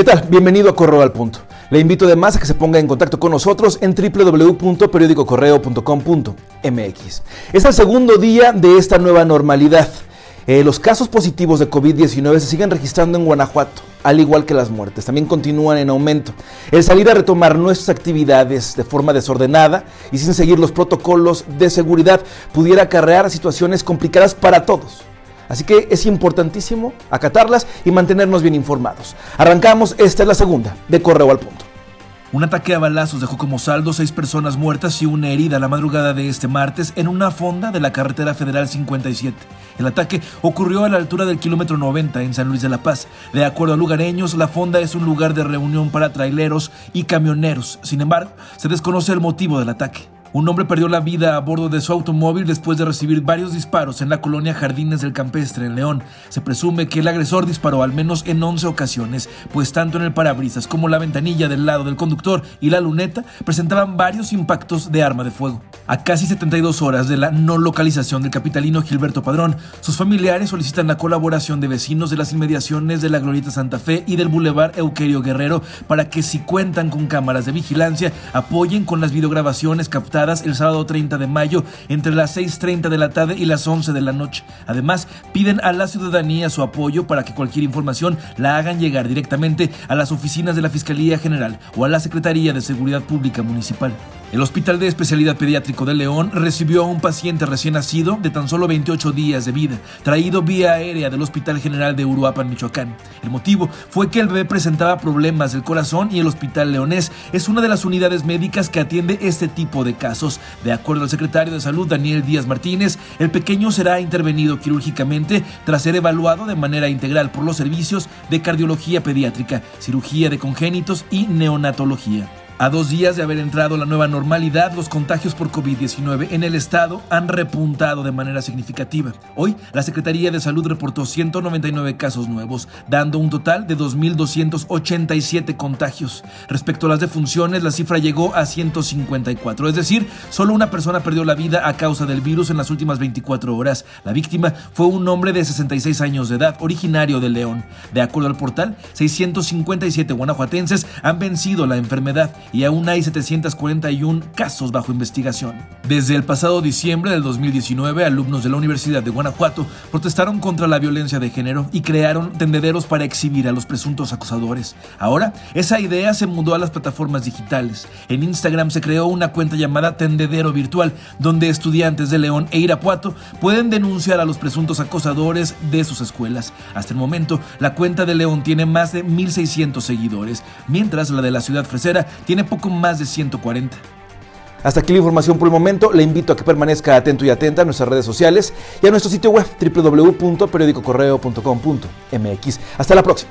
¿Qué tal? Bienvenido a Correo al Punto. Le invito además a que se ponga en contacto con nosotros en www.periodicocorreo.com.mx. Es el segundo día de esta nueva normalidad. Eh, los casos positivos de COVID-19 se siguen registrando en Guanajuato, al igual que las muertes. También continúan en aumento. El salir a retomar nuestras actividades de forma desordenada y sin seguir los protocolos de seguridad pudiera acarrear situaciones complicadas para todos Así que es importantísimo acatarlas y mantenernos bien informados. Arrancamos, esta es la segunda, de Correo al Punto. Un ataque a balazos dejó como saldo seis personas muertas y una herida la madrugada de este martes en una fonda de la carretera federal 57. El ataque ocurrió a la altura del kilómetro 90 en San Luis de la Paz. De acuerdo a lugareños, la fonda es un lugar de reunión para traileros y camioneros. Sin embargo, se desconoce el motivo del ataque. Un hombre perdió la vida a bordo de su automóvil después de recibir varios disparos en la colonia Jardines del Campestre, en León. Se presume que el agresor disparó al menos en 11 ocasiones, pues tanto en el parabrisas como la ventanilla del lado del conductor y la luneta presentaban varios impactos de arma de fuego. A casi 72 horas de la no localización del capitalino Gilberto Padrón, sus familiares solicitan la colaboración de vecinos de las inmediaciones de la Glorieta Santa Fe y del Boulevard Euquerio Guerrero para que si cuentan con cámaras de vigilancia apoyen con las videograbaciones captadas el sábado 30 de mayo entre las 6.30 de la tarde y las 11 de la noche. Además, piden a la ciudadanía su apoyo para que cualquier información la hagan llegar directamente a las oficinas de la Fiscalía General o a la Secretaría de Seguridad Pública Municipal. El Hospital de Especialidad Pediátrico de León recibió a un paciente recién nacido de tan solo 28 días de vida, traído vía aérea del Hospital General de Uruapan, Michoacán. El motivo fue que el bebé presentaba problemas del corazón y el Hospital Leonés es una de las unidades médicas que atiende este tipo de casos. De acuerdo al secretario de Salud, Daniel Díaz Martínez, el pequeño será intervenido quirúrgicamente tras ser evaluado de manera integral por los servicios de cardiología pediátrica, cirugía de congénitos y neonatología. A dos días de haber entrado la nueva normalidad, los contagios por COVID-19 en el estado han repuntado de manera significativa. Hoy, la Secretaría de Salud reportó 199 casos nuevos, dando un total de 2.287 contagios. Respecto a las defunciones, la cifra llegó a 154, es decir, solo una persona perdió la vida a causa del virus en las últimas 24 horas. La víctima fue un hombre de 66 años de edad, originario de León. De acuerdo al portal, 657 guanajuatenses han vencido la enfermedad y aún hay 741 casos bajo investigación. Desde el pasado diciembre del 2019, alumnos de la Universidad de Guanajuato protestaron contra la violencia de género y crearon tendederos para exhibir a los presuntos acosadores. Ahora, esa idea se mudó a las plataformas digitales. En Instagram se creó una cuenta llamada Tendedero Virtual, donde estudiantes de León e Irapuato pueden denunciar a los presuntos acosadores de sus escuelas. Hasta el momento, la cuenta de León tiene más de 1.600 seguidores, mientras la de la ciudad fresera tiene poco más de 140. Hasta aquí la información por el momento. Le invito a que permanezca atento y atenta a nuestras redes sociales y a nuestro sitio web www.periodicocorreo.com.mx. Hasta la próxima.